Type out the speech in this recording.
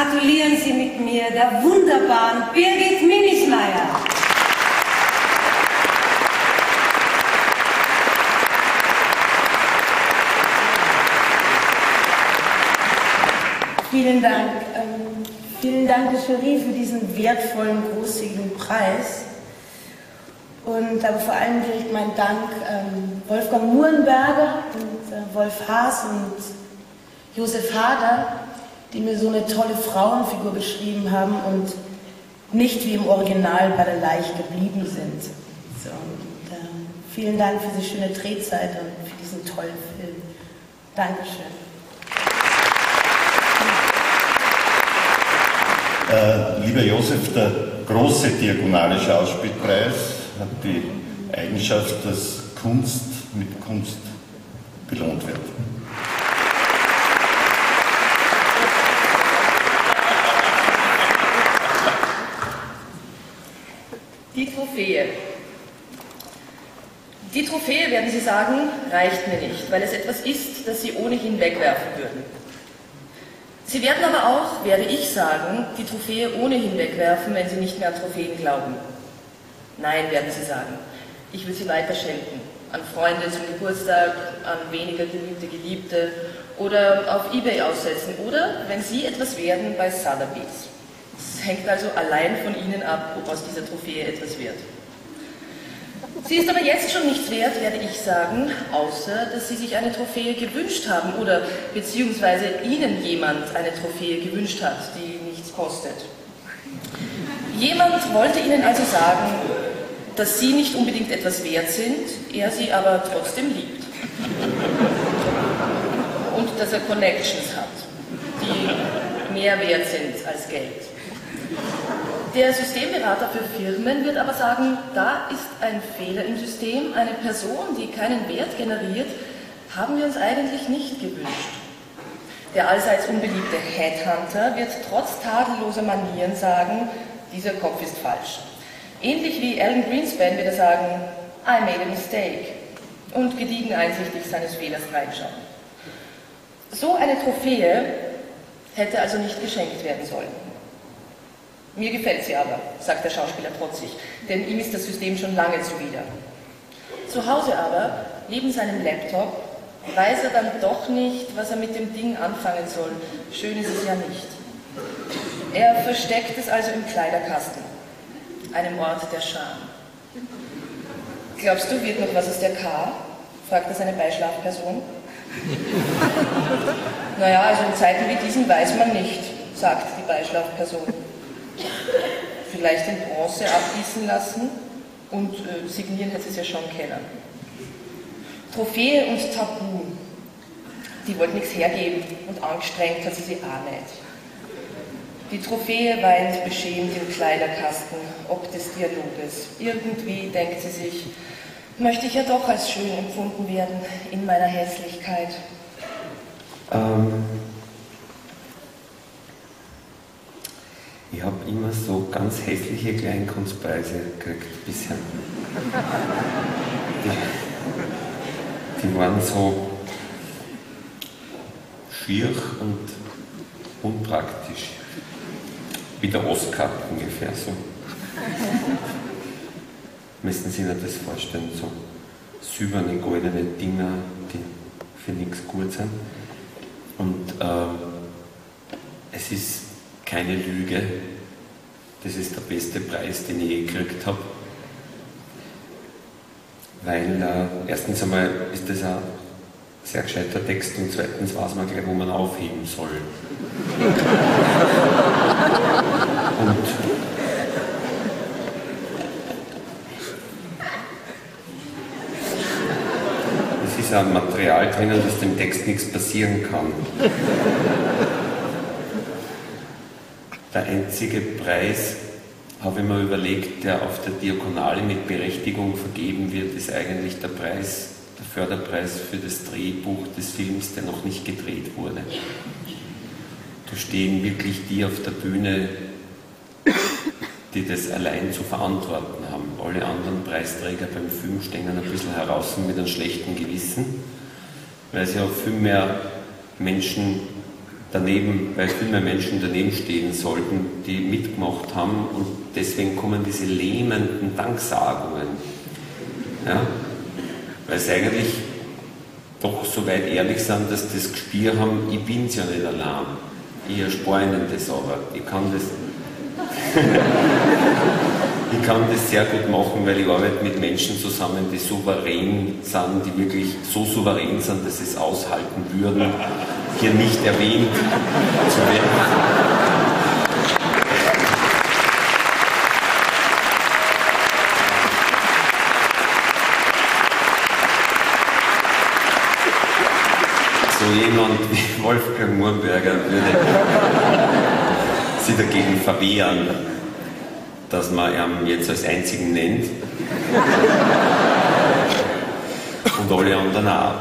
gratulieren Sie mit mir der wunderbaren Birgit Minismeier. Vielen Dank. Ähm, vielen Dank, Jury, für diesen wertvollen, großzügigen Preis. Und aber vor allem gilt mein Dank ähm, Wolfgang Murenberger und äh, Wolf Haas und Josef Hader, die mir so eine tolle Frauenfigur beschrieben haben und nicht wie im Original bei der Leiche geblieben sind. So, und, äh, vielen Dank für diese schöne Drehzeit und für diesen tollen Film. Dankeschön. Äh, lieber Josef, der große diagonale Schauspielpreis hat die Eigenschaft, dass Kunst mit Kunst belohnt wird. Die Trophäe. Die Trophäe, werden Sie sagen, reicht mir nicht, weil es etwas ist, das Sie ohnehin wegwerfen würden. Sie werden aber auch, werde ich sagen, die Trophäe ohnehin wegwerfen, wenn Sie nicht mehr an Trophäen glauben. Nein, werden Sie sagen, ich will sie weiter schenken. An Freunde zum Geburtstag, an weniger geliebte Geliebte oder auf Ebay aussetzen oder, wenn Sie etwas werden, bei Sotheby's. Es hängt also allein von Ihnen ab, ob aus dieser Trophäe etwas wird. Sie ist aber jetzt schon nichts wert, werde ich sagen, außer dass Sie sich eine Trophäe gewünscht haben oder beziehungsweise Ihnen jemand eine Trophäe gewünscht hat, die nichts kostet. Jemand wollte Ihnen also sagen, dass Sie nicht unbedingt etwas wert sind, er Sie aber trotzdem liebt. Und dass er Connections hat, die mehr wert sind als Geld. Der Systemberater für Firmen wird aber sagen, da ist ein Fehler im System, eine Person, die keinen Wert generiert, haben wir uns eigentlich nicht gewünscht. Der allseits unbeliebte Headhunter wird trotz tadelloser Manieren sagen, dieser Kopf ist falsch. Ähnlich wie Alan Greenspan wird er sagen, I made a mistake und gediegen einsichtig seines Fehlers reinschauen. So eine Trophäe hätte also nicht geschenkt werden sollen. Mir gefällt sie aber, sagt der Schauspieler trotzig, denn ihm ist das System schon lange zuwider. Zu Hause aber, neben seinem Laptop, weiß er dann doch nicht, was er mit dem Ding anfangen soll. Schön ist es ja nicht. Er versteckt es also im Kleiderkasten, einem Ort der Scham. Glaubst du, wird noch was aus der K? fragte seine Beischlafperson. naja, also in Zeiten wie diesen weiß man nicht, sagt die Beischlafperson vielleicht in Bronze abgießen lassen und äh, signieren hätte sie es ja schon kennen. Trophäe und Tabu, die wollten nichts hergeben und angestrengt hat sie sie auch nicht. Die Trophäe weint beschämt im Kleiderkasten, ob des Dialoges. Irgendwie denkt sie sich, möchte ich ja doch als schön empfunden werden in meiner Hässlichkeit. Ähm, Ich habe immer so ganz hässliche Kleinkunstpreise gekriegt bisher. Die, die waren so schier und unpraktisch. Wie der Oscar ungefähr so. Müssen Sie sich das vorstellen, so silberne, goldene Dinger, die für nichts gut sind. Und äh, es ist keine Lüge. Das ist der beste Preis, den ich je gekriegt habe. Weil äh, erstens einmal ist das ein sehr gescheiter Text und zweitens weiß man gleich, wo man aufheben soll. und es ist ein Material drinnen, dass dem Text nichts passieren kann. Der einzige Preis, habe ich mir überlegt, der auf der Diakonale mit Berechtigung vergeben wird, ist eigentlich der Preis, der Förderpreis für das Drehbuch des Films, der noch nicht gedreht wurde. Da stehen wirklich die auf der Bühne, die das allein zu verantworten haben. Alle anderen Preisträger beim Film stehen ein bisschen heraus mit einem schlechten Gewissen, weil sie auch viel mehr Menschen daneben, weil viel mehr Menschen daneben stehen sollten, die mitgemacht haben und deswegen kommen diese lähmenden Danksagungen. Ja? Weil es eigentlich doch so weit ehrlich sind, dass das Gespür haben, ich bin's ja nicht allein. Ich erspare ihnen das aber. Ich kann das, ich kann das sehr gut machen, weil ich arbeite mit Menschen zusammen, die souverän sind, die wirklich so souverän sind, dass sie es aushalten würden, hier nicht erwähnt zu werden. jemand wie Wolfgang Murberger würde sich dagegen verwehren, dass man ihn jetzt als einzigen nennt. Und alle anderen auch.